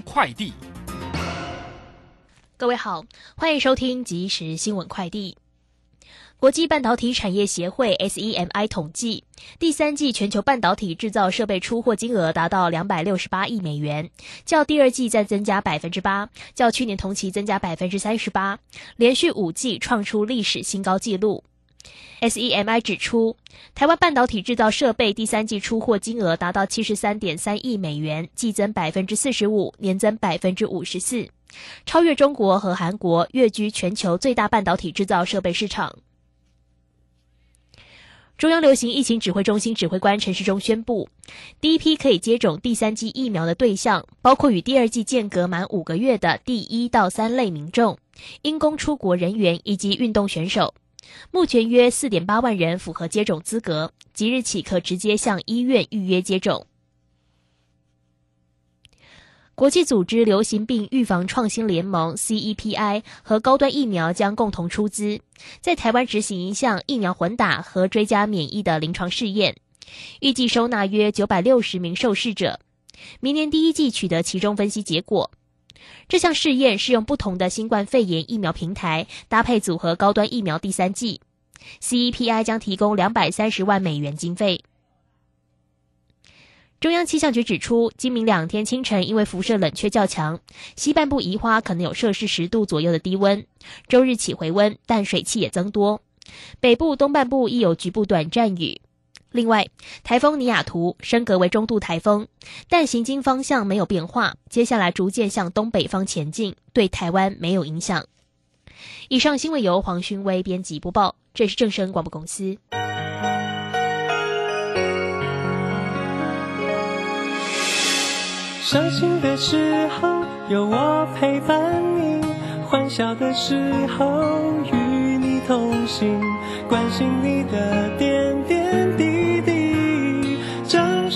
快递，各位好，欢迎收听即时新闻快递。国际半导体产业协会 （SEMI） 统计，第三季全球半导体制造设备出货金额达到两百六十八亿美元，较第二季再增加百分之八，较去年同期增加百分之三十八，连续五季创出历史新高纪录。SEMI 指出，台湾半导体制造设备第三季出货金额达到七十三点三亿美元，季增百分之四十五，年增百分之五十四，超越中国和韩国，跃居全球最大半导体制造设备市场。中央流行疫情指挥中心指挥官陈时中宣布，第一批可以接种第三剂疫苗的对象，包括与第二剂间隔满五个月的第一到三类民众、因公出国人员以及运动选手。目前约四点八万人符合接种资格，即日起可直接向医院预约接种。国际组织流行病预防创新联盟 （CEPI） 和高端疫苗将共同出资，在台湾执行一项疫苗混打和追加免疫的临床试验，预计收纳约九百六十名受试者，明年第一季取得其中分析结果。这项试验是用不同的新冠肺炎疫苗平台搭配组合高端疫苗第三剂，CEPI 将提供两百三十万美元经费。中央气象局指出，今明两天清晨因为辐射冷却较强，西半部宜花可能有摄氏十度左右的低温。周日起回温，但水汽也增多。北部、东半部亦有局部短暂雨。另外，台风尼亚图升格为中度台风，但行经方向没有变化，接下来逐渐向东北方前进，对台湾没有影响。以上新闻由黄勋威编辑播报，这是正声广播公司。伤心的时候有我陪伴你，欢笑的时候与你同行，关心你的点。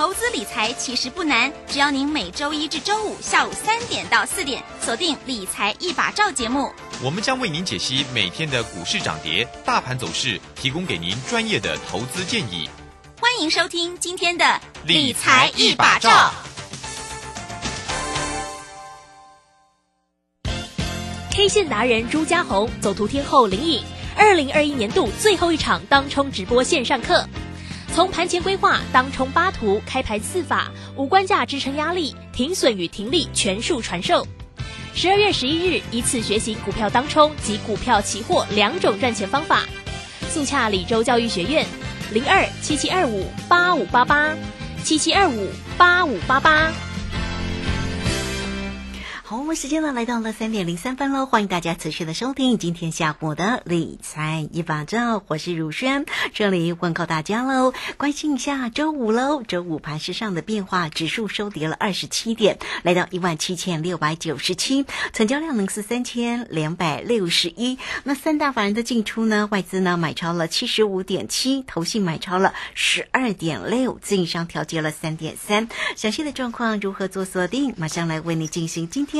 投资理财其实不难，只要您每周一至周五下午三点到四点锁定《理财一把照》节目，我们将为您解析每天的股市涨跌、大盘走势，提供给您专业的投资建议。欢迎收听今天的《理财一把照》。K 线达人朱家红，走图天后林颖，二零二一年度最后一场当冲直播线上课，从盘前规划、当冲八图、开盘四法、五关价支撑压力、停损与停利全数传授。十二月十一日，一次学习股票当冲及股票期货两种赚钱方法。速洽李州教育学院，零二七七二五八五八八七七二五八五八八。好，我们时间呢来到了三点零三分喽，欢迎大家持续的收听今天下午的理财一把照，我是如轩，这里问候大家喽，关心一下周五喽，周五盘市上的变化，指数收跌了二十七点，来到一万七千六百九十七，成交量呢是三千两百六十一，那三大法人的进出呢，外资呢买超了七十五点七，投信买超了十二点六，自营商调节了三点三，详细的状况如何做锁定，马上来为你进行今天。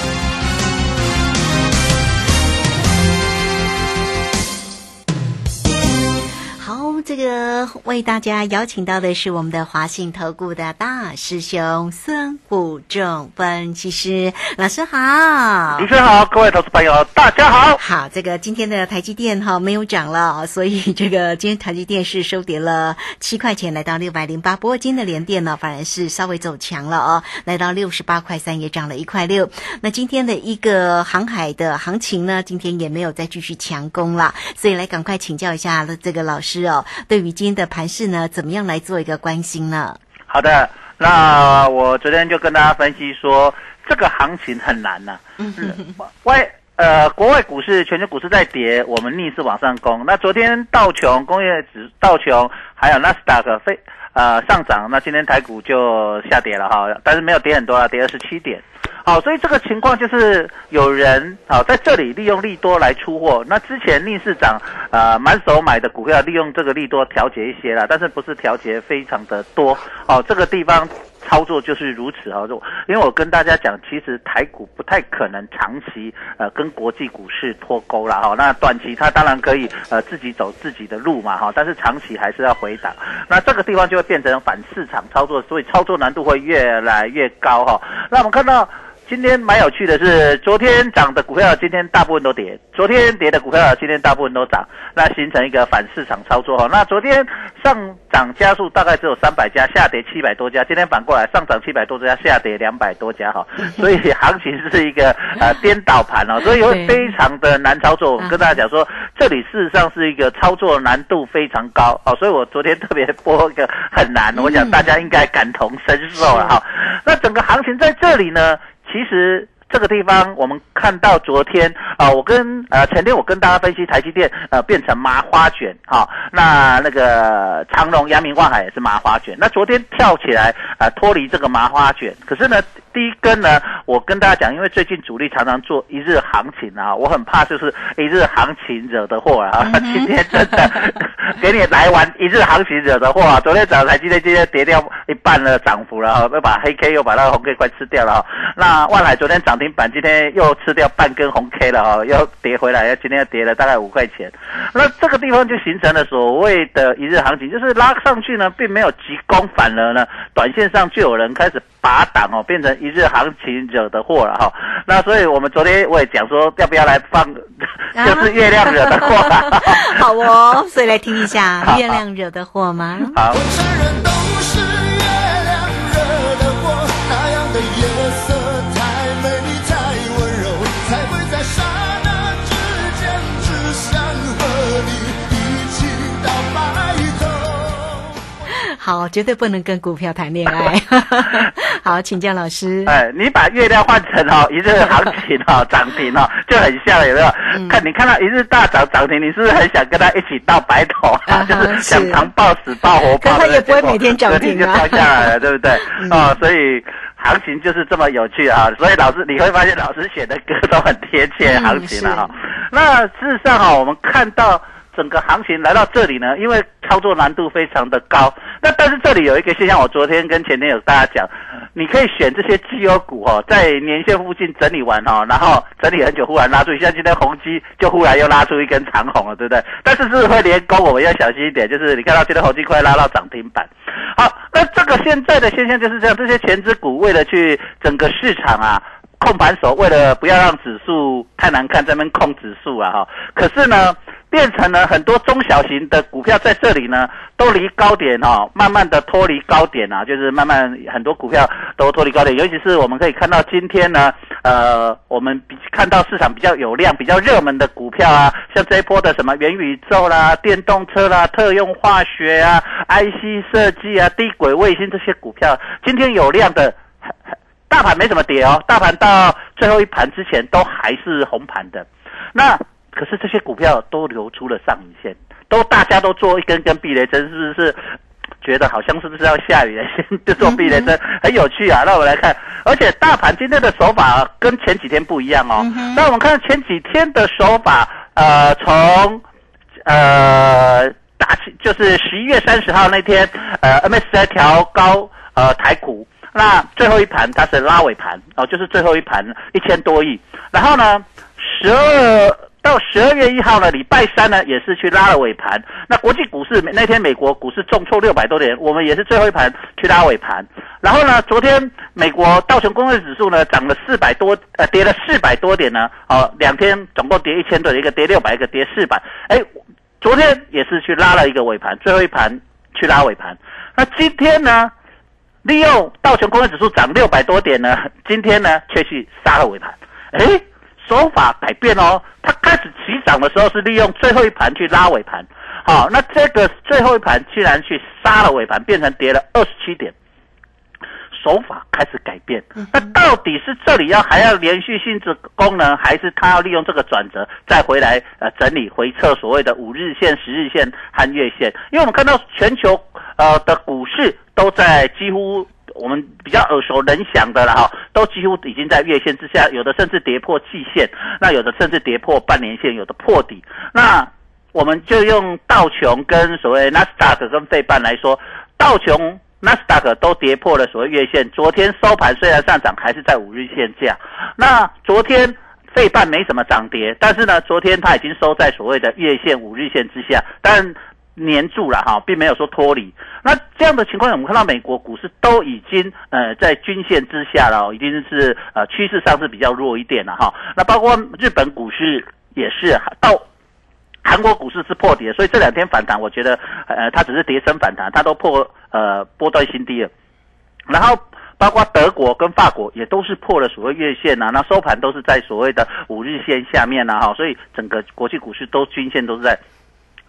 这个为大家邀请到的是我们的华信投顾的大师兄孙武仲分析师老师好，主持人好，各位投资朋友大家好。好，这个今天的台积电哈没有涨了，所以这个今天台积电是收跌了七块钱，来到六百零八。不过今天的联电呢，反而是稍微走强了哦，来到六十八块三，也涨了一块六。那今天的一个航海的行情呢，今天也没有再继续强攻了，所以来赶快请教一下这个老师哦。对于今天的盘势呢，怎么样来做一个关心呢？好的，那我昨天就跟大家分析说，这个行情很难呐、嗯外呃，国外股市、全球股市在跌，我们逆势往上攻。那昨天道琼工业指道琼还有纳斯达克非呃上涨，那今天台股就下跌了哈，但是没有跌很多啊，跌二十七点。好，所以这个情况就是有人好在这里利用利多来出货。那之前逆市涨，呃，满手买的股票利用这个利多调节一些啦，但是不是调节非常的多。好，这个地方操作就是如此哈。就因为我跟大家讲，其实台股不太可能长期呃跟国际股市脱钩了哈。那短期它当然可以呃自己走自己的路嘛哈，但是长期还是要回档。那这个地方就会变成反市场操作，所以操作难度会越来越高哈。那我们看到。今天蛮有趣的是，昨天涨的股票今天大部分都跌，昨天跌的股票今天大部分都涨，那形成一个反市场操作哈。那昨天上涨家数大概只有三百家，下跌七百多家，今天反过来上涨七百多家，下跌两百多家哈。所以行情是一个呃颠倒盘哦，所以会非常的难操作。我跟大家讲说，这里事实上是一个操作难度非常高哦，所以我昨天特别播一个很难，我想大家应该感同身受了哈。那整个行情在这里呢？其实这个地方，我们看到昨天啊、我跟呃前天我跟大家分析台积电呃变成麻花卷哈、那那个长隆、阳明、万海也是麻花卷。那昨天跳起来呃脱离这个麻花卷，可是呢第一根呢，我跟大家讲，因为最近主力常常做一日行情啊，我很怕就是一日行情惹的祸啊。今天真的给你来完一日行情惹的祸啊！昨天早上台积电今天跌掉一半的涨幅了哈，又把黑 K 又把那个红 K 快吃掉了哈。那万海昨天涨停板，今天又吃掉半根红 K 了哈，又跌回来，今天又跌了大概五块钱。那这个地方就形成了所谓的一日行情，就是拉上去呢，并没有急攻，反而呢，短线上就有人开始拔档哦，变成一日行情惹的祸了哈。那所以我们昨天我也讲说，要不要来放，就是月亮惹的祸。好哦，所以来听一下 月亮惹的祸吗？好。承认好，绝对不能跟股票谈恋爱。好，请教老师。哎，你把月亮换成哦一日行情哦涨停哦，就很像有没有？看你看到一日大涨涨停，你是不是很想跟他一起到白头啊？就 是是想长抱死抱活抱的，可他也不会每天涨停啊就掉下来了，对不对？哦，所以。行情就是这么有趣啊，所以老师你会发现老师写的歌都很贴切嗯行情了哈、那事实上哈、我们看到整个行情来到这里呢，因为操作难度非常的高。那但是这里有一个现象，我昨天跟前天有大家讲，你可以选这些绩优股哦，在年线附近整理完哦，然后整理很久，忽然拉出，像今天宏基就忽然又拉出一根长红了，对不对？但是是会连攻，我们要小心一点，就是你看到今天宏基快拉到涨停板。好，那这个现在的现象就是这样，这些前资股为了去整个市场啊。控盘手为了不要让指数太难看，在那边控指数啊哈，可是呢，变成了很多中小型的股票在这里呢，都离高点哈、慢慢的脱离高点啊，就是慢慢很多股票都脱离高点，尤其是我们可以看到今天呢，呃，我们比看到市场比较有量、比较热门的股票啊，像这一波的什么元宇宙啦、电动车啦、特用化学啊、IC 设计啊、低轨卫星这些股票，今天有量的。大盘没怎么跌哦，大盘到最后一盘之前都还是红盘的。那可是这些股票都流出了上影线，都大家都做一根根避雷针，是不是？觉得好像是不是要下雨了？先就做避雷针，很有趣啊。那我们来看，而且大盘今天的手法跟前几天不一样哦。那我们看前几天的手法，呃，从呃大气就是十一月三十号那天，呃，MSCI 调高呃台股，那最后一盘它是拉尾盘哦，就是最后一盘一千多亿，然后呢，十二到十二月一号呢，礼拜三呢也是去拉了尾盘。那国际股市那天美国股市重挫六百多点，我们也是最后一盘去拉尾盘。然后呢，昨天美国道琼工业指数呢涨了四百多，呃，跌了四百多点呢，哦，两天总共跌一千多，一个跌六百，一个跌四百，哎。昨天也是去拉了一个尾盘，最后一盘去拉尾盘。那今天呢，利用道琼工业指数涨六百多点呢，今天呢却去杀了尾盘。诶，手法改变哦，它开始起涨的时候是利用最后一盘去拉尾盘，好，那这个最后一盘居然去杀了尾盘，变成跌了二十七点。手法开始改变，那到底是这里要还要连续性质功能，还是他要利用这个转折再回来呃整理回测所谓的五日线、十日线和月线？因为我们看到全球呃的股市都在几乎我们比较耳熟能详的了哈，都几乎已经在月线之下，有的甚至跌破季线，那有的甚至跌破半年线，有的破底。那我们就用道琼跟所谓纳斯达克跟费半来说，道琼。纳斯达克都跌破了所谓月线，昨天收盘虽然上涨，还是在五日线价。那昨天费半没什么涨跌，但是呢，昨天它已经收在所谓的月线、五日线之下，但黏住了哈，并没有说脱离。那这样的情况下，我们看到美国股市都已经呃在均线之下了，已经是呃趋势上是比较弱一点了哈。那包括日本股市也是到。韩国股市是破底，所以这两天反弹，我觉得，呃，它只是跌升反弹，它都破呃波段新低了。然后包括德国跟法国也都是破了所谓月线呐，那收盘都是在所谓的五日线下面呐，哈，所以整个国际股市都均线都是在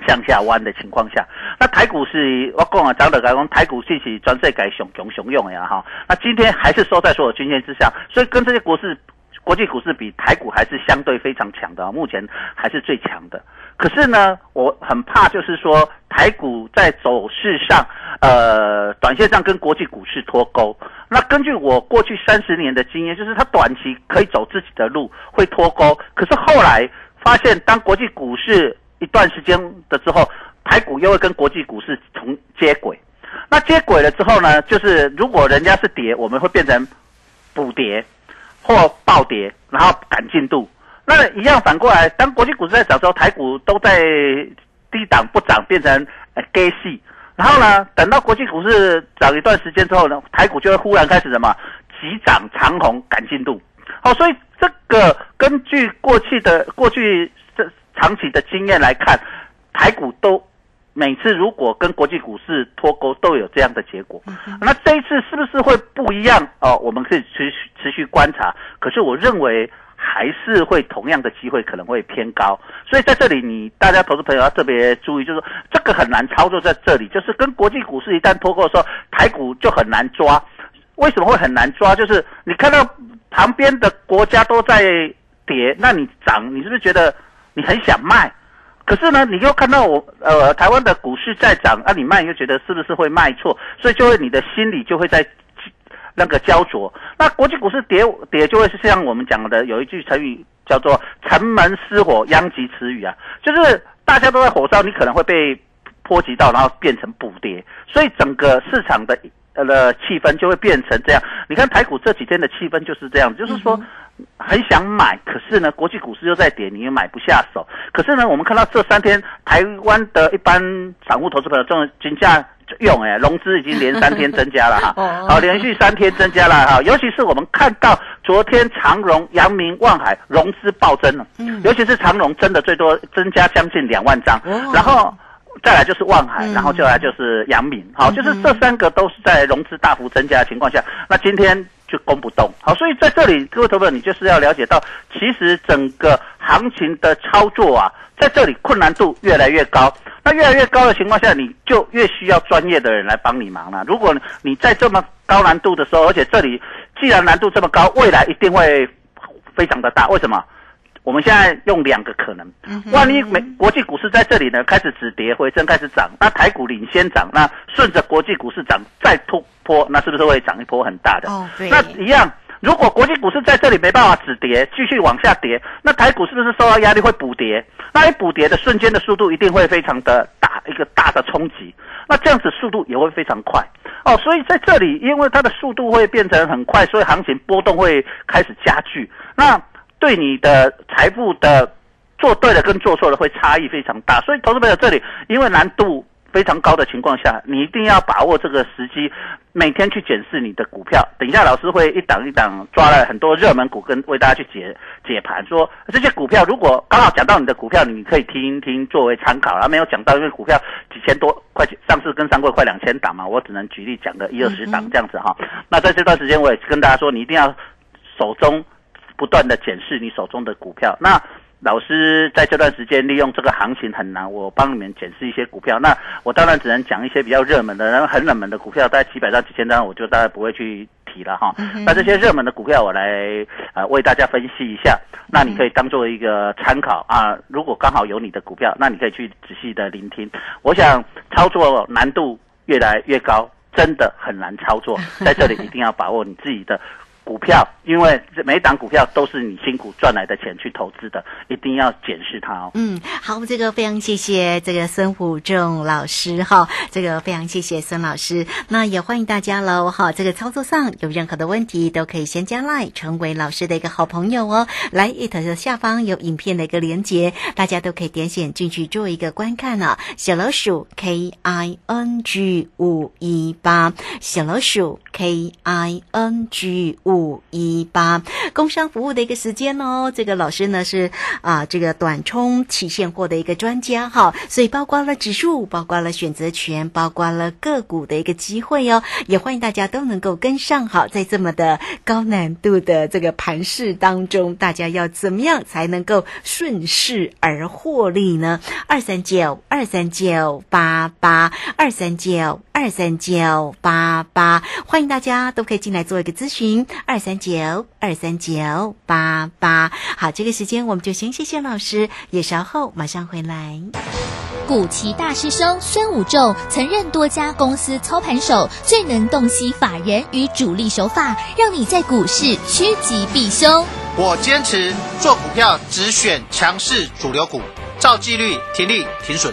向下弯的情况下。那台股是我讲啊，涨的讲台股信息专设改熊熊熊用呀，哈，那今天还是收在所有均线之下，所以跟这些股市。国际股市比台股还是相对非常强的，目前还是最强的。可是呢，我很怕就是说台股在走势上，呃，短线上跟国际股市脱钩。那根据我过去三十年的经验，就是它短期可以走自己的路，会脱钩。可是后来发现，当国际股市一段时间的之后，台股又会跟国际股市重接轨。那接轨了之后呢，就是如果人家是跌，我们会变成补跌。或暴跌，然后赶进度，那一样反过来，当国际股市在涨时候，台股都在低档不涨，变成呃 gay 戏，然后呢，等到国际股市涨一段时间之后呢，台股就会忽然开始什么急涨长红赶进度。好，所以这个根据过去的过去这长期的经验来看，台股都。每次如果跟国际股市脱钩，都有这样的结果。那这一次是不是会不一样？哦，我们可以持续持续观察。可是我认为还是会同样的机会可能会偏高。所以在这里，你大家投资朋友要特别注意，就是说这个很难操作在这里。就是跟国际股市一旦脱钩的时候，台股就很难抓。为什么会很难抓？就是你看到旁边的国家都在跌，那你涨，你是不是觉得你很想卖？可是呢，你又看到我呃台湾的股市在涨，啊，你卖又觉得是不是会卖错，所以就会你的心里就会在那个焦灼。那国际股市跌跌就会是像我们讲的有一句成语叫做“城门失火，殃及池鱼”啊，就是大家都在火烧，你可能会被波及到，然后变成补跌，所以整个市场的呃气氛就会变成这样。你看台股这几天的气氛就是这样，就是说。很想买，可是呢，国际股市又在跌，你又买不下手。可是呢，我们看到这三天台湾的一般散户投资朋友这种均价用哎，融资已经连三天增加了哈，好，连续三天增加了哈。尤其是我们看到昨天长荣、阳明、望海融资暴增了，尤其是长荣真的最多增加将近两万张，然后再来就是望海，然后就来就是阳明，好，就是这三个都是在融资大幅增加的情况下，那今天。就攻不动，好，所以在这里，各位投资者，你就是要了解到，其实整个行情的操作啊，在这里困难度越来越高。那越来越高的情况下，你就越需要专业的人来帮你忙了。如果你在这么高难度的时候，而且这里既然难度这么高，未来一定会非常的大。为什么？我们现在用两个可能，万一美国际股市在这里呢开始止跌回升，开始涨，那台股领先涨，那顺着国际股市涨再突破，那是不是会涨一波很大的？哦，对。那一样，如果国际股市在这里没办法止跌，继续往下跌，那台股是不是受到压力会补跌？那一补跌的瞬间的速度一定会非常的大，一个大的冲击。那这样子速度也会非常快哦。所以在这里，因为它的速度会变成很快，所以行情波动会开始加剧。那对你的财富的做对了跟做错了会差异非常大，所以投资朋友这里因为难度非常高的情况下，你一定要把握这个时机，每天去检视你的股票。等一下老师会一档一档抓了很多热门股跟为大家去解解盘，说这些股票如果刚好讲到你的股票，你可以听一听作为参考。然后没有讲到，因为股票几千多块钱，上次跟上过快两千档嘛，我只能举例讲个一二十档这样子哈。那在这段时间我也跟大家说，你一定要手中。不断的检视你手中的股票，那老师在这段时间利用这个行情很难，我帮你们检视一些股票。那我当然只能讲一些比较热门的，然后很冷门的股票，大概几百到几千张，我就大概不会去提了哈。那这些热门的股票，我来呃为大家分析一下。那你可以当做一个参考啊。如果刚好有你的股票，那你可以去仔细的聆听。我想操作难度越来越高，真的很难操作。在这里一定要把握你自己的。股票，因为每档股票都是你辛苦赚来的钱去投资的，一定要检视它哦。嗯，好，这个非常谢谢这个孙虎仲老师哈，这个非常谢谢孙老师。那也欢迎大家喽哈，这个操作上有任何的问题都可以先加 line 成为老师的一个好朋友哦。来，it 的下方有影片的一个连接，大家都可以点选进去做一个观看呢。小老鼠 K I N G 五一八，小老鼠 K I N G 五。一八工商服务的一个时间哦，这个老师呢是啊，这个短冲期现货的一个专家哈，所以包括了指数，包括了选择权，包括了个股的一个机会哦，也欢迎大家都能够跟上好，在这么的高难度的这个盘势当中，大家要怎么样才能够顺势而获利呢？二三九二三九八八二三九二三九八八，欢迎大家都可以进来做一个咨询。二三九二三九八八，好，这个时间我们就先谢谢老师，也稍后马上回来。古奇大师兄孙武仲曾任多家公司操盘手，最能洞悉法人与主力手法，让你在股市趋吉避凶。我坚持做股票只选强势主流股，照纪律停利停损。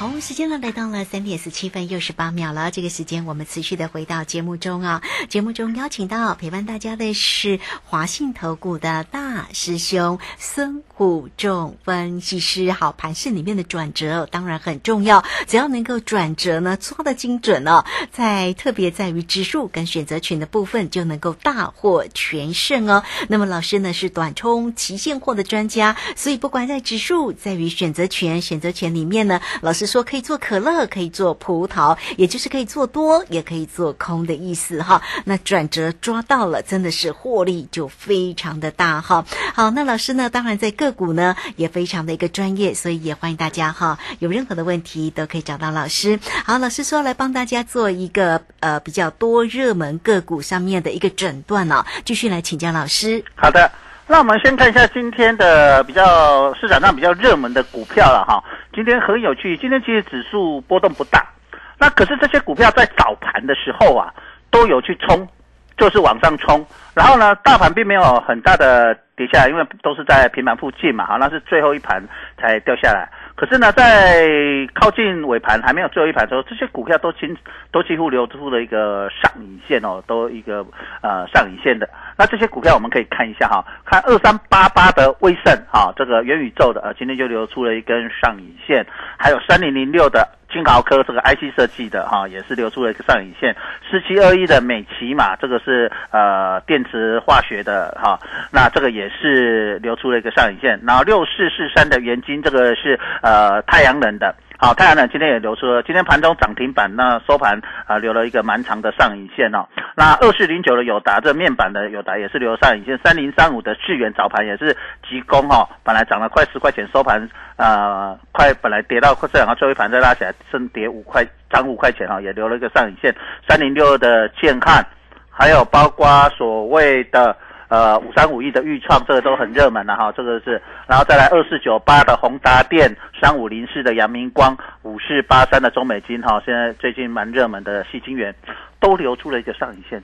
好，时间呢来到了三点十七分又十八秒了。这个时间我们持续的回到节目中啊。节目中邀请到陪伴大家的是华信投顾的大师兄孙虎仲分析师。好，盘市里面的转折当然很重要，只要能够转折呢，抓的精准哦，在特别在于指数跟选择权的部分就能够大获全胜哦。那么老师呢是短冲期现货的专家，所以不管在指数在于选择权，选择权里面呢，老师。说可以做可乐，可以做葡萄，也就是可以做多，也可以做空的意思哈。那转折抓到了，真的是获利就非常的大哈。好，那老师呢，当然在个股呢也非常的一个专业，所以也欢迎大家哈，有任何的问题都可以找到老师。好，老师说来帮大家做一个呃比较多热门个股上面的一个诊断呢，继续来请教老师。好的。那我们先看一下今天的比较市场上比较热门的股票了哈。今天很有趣，今天其实指数波动不大，那可是这些股票在早盘的时候啊都有去冲，就是往上冲。然后呢，大盘并没有很大的跌下来，因为都是在平盘附近嘛，哈，那是最后一盘才掉下来。可是呢，在靠近尾盘还没有最后一盘的时候，这些股票都清都几乎流出了一个上影线哦，都一个呃上影线的。那这些股票我们可以看一下哈，看二三八八的威盛哈，这个元宇宙的呃，今天就流出了一根上影线，还有三零零六的。金豪科这个 IC 设计的哈，也是留出了一个上影线。四七二一的美奇嘛，这个是呃电池化学的哈，那这个也是留出了一个上影线。然后六四四三的元晶，这个是呃太阳能的。好，太阳能今天也留出了，今天盘中涨停板，那收盘啊留了一个蛮长的上影线哦。那二四零九的友达，这面板的友达也是留上影线。三零三五的智远早盘也是急攻哦，本来涨了快十块钱，收盘呃快本来跌到快这两个最后一盘再拉起来，升跌五块，涨五块钱哈，也留了一个上影线。三零六的建汉，还有包括所谓的。呃，五三五亿的预创，这个都很热门了哈，这个是，然后再来二四九八的宏达电，三五零四的阳明光，五四八三的中美金哈，现在最近蛮热门的细晶圆，都留出了一个上影线，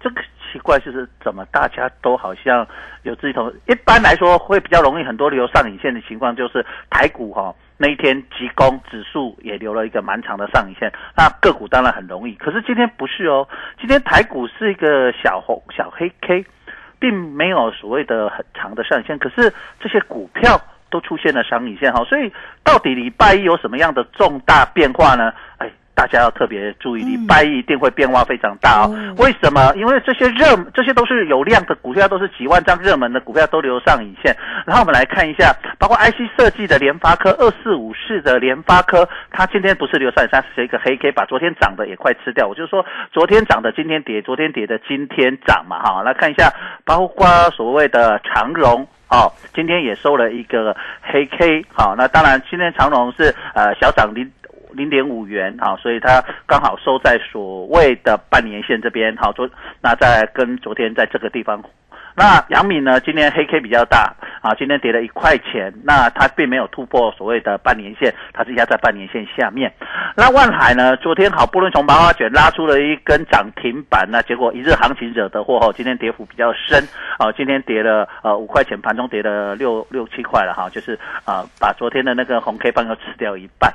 这个奇怪就是怎么大家都好像有自己同，一般来说会比较容易很多留上影线的情况，就是台股哈那一天急攻，指数也留了一个蛮长的上影线，那个股当然很容易，可是今天不是哦，今天台股是一个小红小黑 K。并没有所谓的很长的上限，可是这些股票都出现了上影线哈，所以到底礼拜一有什么样的重大变化呢？哎，大家要特别注意，礼嗯拜一一定会变化非常大哦。哦为什么？因为这些热，这些都是有量的股票，都是几万张热门的股票都留上影线。然后我们来看一下，包括 IC 设计的联发科二四五四的联发科，它今天不是留上影线，它是一个黑 K，把昨天涨的也快吃掉。我就说昨天涨的今天跌，昨天跌的今天涨嘛，哈。来看一下，包括所谓的长荣。哦，今天也收了一个黑 K，好，那当然今天长荣是呃小涨零零点五元，好，所以它刚好收在所谓的半年线这边，好，昨那在跟昨天在这个地方。那阳明呢？今天黑 K 比较大啊，今天跌了一块钱，那它并没有突破所谓的半年线，它是压在半年线下面。那万海呢？昨天好不容易从麻花卷拉出了一根涨停板，那结果一日行情惹得祸后，今天跌幅比较深，啊，今天跌了呃五块钱，盘中跌了六六七块了哈，就是啊把昨天的那个红 K 棒又吃掉一半。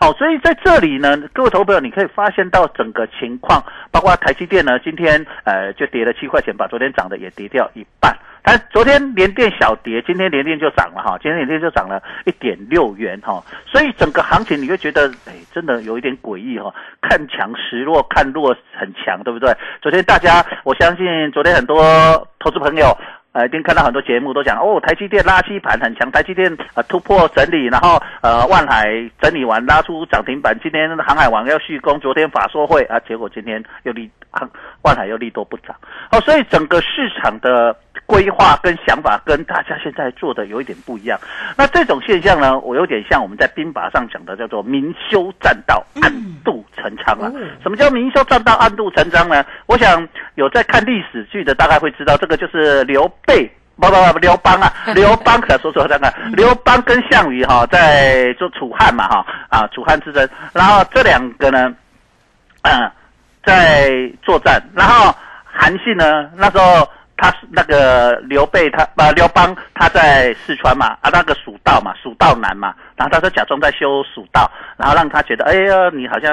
好，所以在这里呢，各位投票，你可以发现到整个情况，包括台积电呢，今天呃就跌了七块钱，把昨天涨的也跌掉一半。它昨天连电小跌，今天连电就涨了哈，今天连电就涨了一点六元哈，所以整个行情你会觉得，哎，真的有一点诡异哈，看强时弱，看弱很强，对不对？昨天大家，我相信昨天很多投资朋友。呃，一定看到很多节目都讲哦，台积电垃圾盘很强，台积电呃突破整理，然后呃万海整理完拉出涨停板，今天航海王要续攻，昨天法说会啊，结果今天又立航万海又利多不涨，哦，所以整个市场的规划跟想法跟大家现在做的有一点不一样。那这种现象呢，我有点像我们在兵法上讲的叫做明修栈道，暗度陈仓啊。什么叫明修栈道，暗度陈仓呢？我想有在看历史剧的大概会知道，这个就是刘备。不不不，刘邦啊，刘邦可说说看看，刘邦跟项羽哈、在做楚汉嘛哈啊楚汉之争，然后这两个呢，嗯，在作战，然后韩信呢那时候他那个刘备他呃刘邦他在四川嘛啊那个蜀道嘛蜀道难嘛，然后他说假装在修蜀道，然后让他觉得哎呀你好像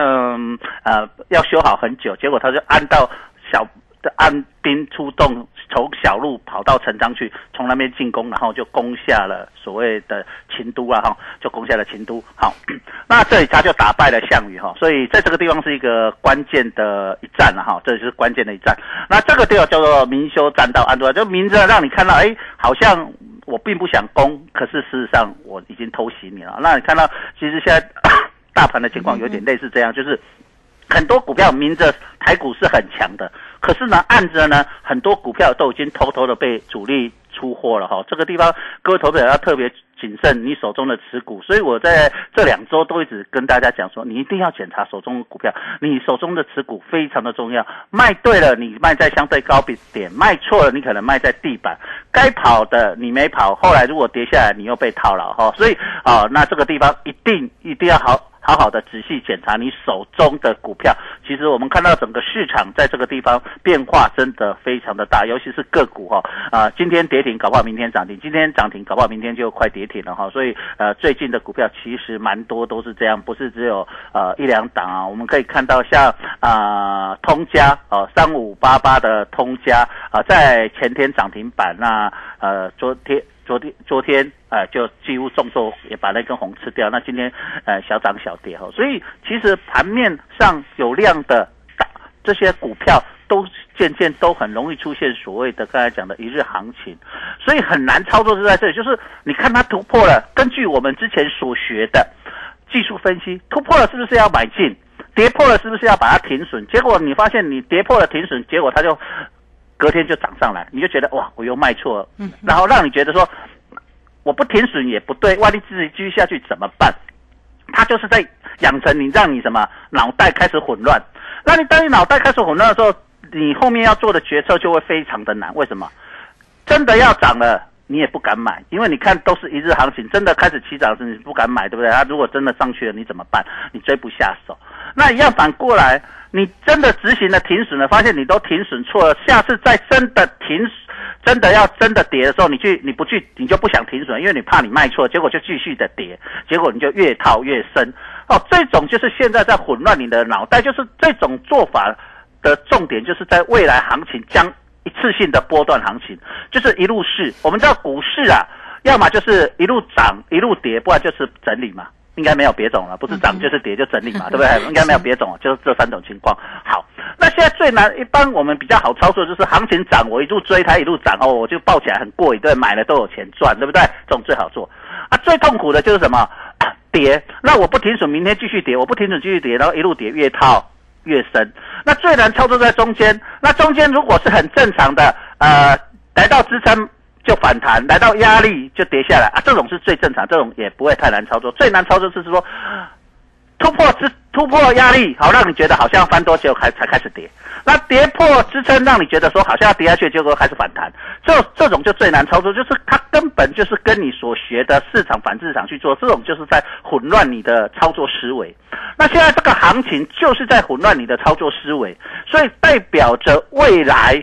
呃要修好很久，结果他就按到小的按兵出动，从小路跑到城章去，从那边进攻，然后就攻下了所谓的秦都啊，哈，就攻下了秦都。好，那这里他就打败了项羽哈，所以在这个地方是一个关键的一战了哈，这就是关键的一战。那这个地方叫做明修栈道，安度，就明着让你看到，哎，好像我并不想攻，可是事实上我已经偷袭你了。那你看到，其实现在大盘的情况有点类似这样，就是。很多股票明着台股是很强的，可是呢，暗着呢，很多股票都已经偷偷的被主力出货了哈。这个地方各位投资者要特别谨慎你手中的持股。所以我在这两周都一直跟大家讲说，你一定要检查手中的股票，你手中的持股非常的重要。卖对了，你卖在相对高比点；卖错了，你可能卖在地板。该跑的你没跑，后来如果跌下来，你又被套牢哈。所以啊，那这个地方一定一定要好。好好的仔细检查你手中的股票。其实我们看到整个市场在这个地方变化真的非常的大，尤其是个股哈啊，今天跌停，搞不好明天涨停；今天涨停，搞不好明天就快跌停了哈。所以呃，最近的股票其实蛮多都是这样，不是只有呃一两档啊。我们可以看到像啊通家哦三五八八的通家啊，在前天涨停板，那呃昨天。昨天昨天呃就几乎重挫，也把那根红吃掉。那今天呃小涨小跌哈，所以其实盘面上有量的大这些股票都渐渐都很容易出现所谓的刚才讲的一日行情，所以很难操作是在这里。就是你看它突破了，根据我们之前所学的技术分析，突破了是不是要买进？跌破了是不是要把它停损？结果你发现你跌破了停损，结果它就。隔天就涨上来，你就觉得哇，我又卖错了，嗯，然后让你觉得说，我不停损也不对，万一自己继续下去怎么办？他就是在养成你，让你什么脑袋开始混乱。那你当你脑袋开始混乱的时候，你后面要做的决策就会非常的难。为什么？真的要涨了，你也不敢买，因为你看都是一日行情，真的开始起涨时你不敢买，对不对？它如果真的上去了，你怎么办？你追不下手。那一样反过来。你真的执行了停损了，发现你都停损错了，下次再真的停，真的要真的跌的时候，你去你不去，你就不想停损，因为你怕你卖错，结果就继续的跌，结果你就越套越深。哦，这种就是现在在混乱你的脑袋，就是这种做法的重点，就是在未来行情将一次性的波段行情，就是一路市。我们知道股市啊，要么就是一路涨一路跌，不然就是整理嘛。应该没有别种了，不是涨就是跌就整理嘛，对不对？应该没有别种，就是这三种情况。好，那现在最难，一般我们比较好操作就是行情涨，我一路追它一路涨哦，我就抱起来很过瘾，对，买了都有钱赚，对不对？这种最好做。啊，最痛苦的就是什么？跌，那我不停损，明天继续跌，我不停损继续跌，然后一路跌越套越深。那最难操作在中间，那中间如果是很正常的，呃，来到支撑。就反弹，来到压力就跌下来啊，这种是最正常，这种也不会太难操作。最难操作是说突破支突破压力，好让你觉得好像翻多，结果开才开始跌。那跌破支撑，让你觉得说好像要跌下去，结果开始反弹。这这种就最难操作，就是它根本就是跟你所学的市场反市场去做，这种就是在混乱你的操作思维。那现在这个行情就是在混乱你的操作思维，所以代表着未来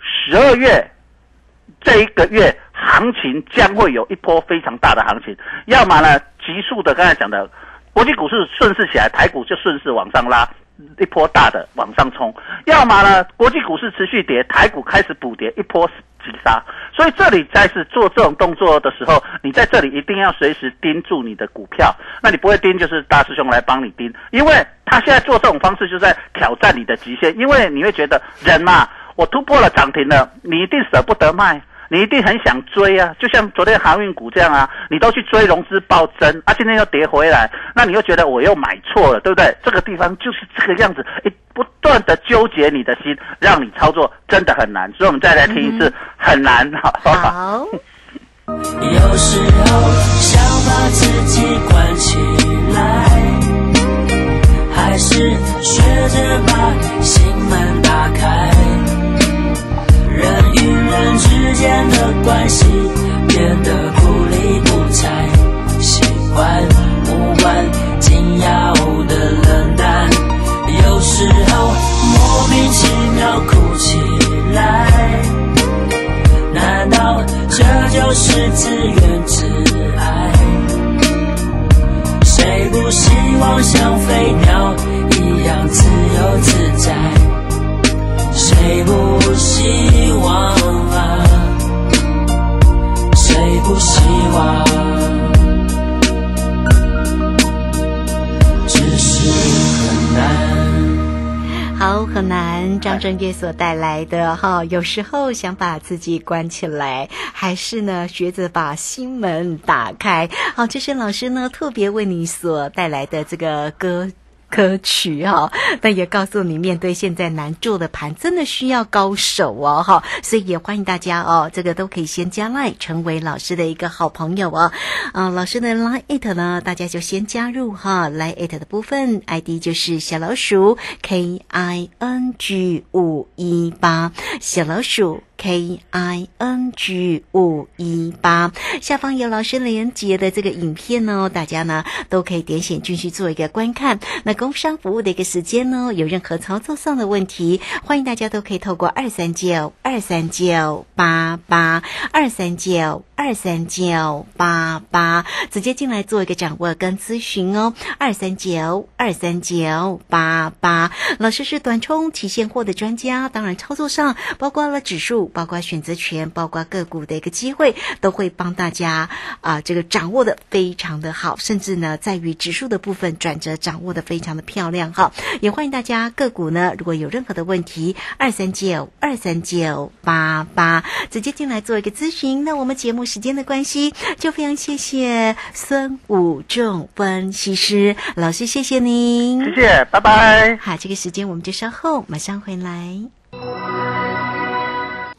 十二月。这一个月行情将会有一波非常大的行情，要么呢急速的刚才讲的国际股市顺势起来，台股就顺势往上拉一波大的往上冲；要么呢国际股市持续跌，台股开始补跌一波急杀。所以这里在是做这种动作的时候，你在这里一定要随时盯住你的股票。那你不会盯，就是大师兄来帮你盯，因为他现在做这种方式就在挑战你的极限，因为你会觉得人嘛，我突破了涨停了，你一定舍不得卖。你一定很想追啊，就像昨天航运股这样啊，你都去追融资暴增啊，今天又跌回来，那你又觉得我又买错了，对不对？这个地方就是这个样子，一不断的纠结你的心，让你操作真的很难。所以我们再来听一次，很难，好。好。有时候想把自己关起来，还是学着把心门打开。之间的关系变得不理不睬，习惯无关紧要的冷淡，有时候莫名其妙哭起来。难道这就是自怨自艾？谁不希望像飞鸟一样自由自在？谁不希望？不希望？只是很难。好，很难。张震岳所带来的哈，有时候想把自己关起来，还是呢学着把心门打开。好，这是老师呢特别为你所带来的这个歌。歌曲哈，但也告诉你，面对现在难做的盘，真的需要高手哦哈，所以也欢迎大家哦，这个都可以先加来成为老师的一个好朋友哦。啊，老师的 line it 呢，大家就先加入哈，line it 的部分 ID 就是小老鼠 K I N G 五一八，小老鼠。K I N G 五一八，下方有老师连接的这个影片哦，大家呢都可以点选进去做一个观看。那工商服务的一个时间呢，有任何操作上的问题，欢迎大家都可以透过二三九二三九八八二三九二三九八八直接进来做一个掌握跟咨询哦。二三九二三九八八，老师是短冲期现货的专家，当然操作上包括了指数。包括选择权，包括个股的一个机会，都会帮大家啊，这个掌握的非常的好，甚至呢，在于指数的部分转折掌握的非常的漂亮哈。也欢迎大家个股呢，如果有任何的问题，二三九二三九八八直接进来做一个咨询。那我们节目时间的关系，就非常谢谢孙武仲分析师老师，谢谢您，谢谢，拜拜。好，这个时间我们就稍后马上回来。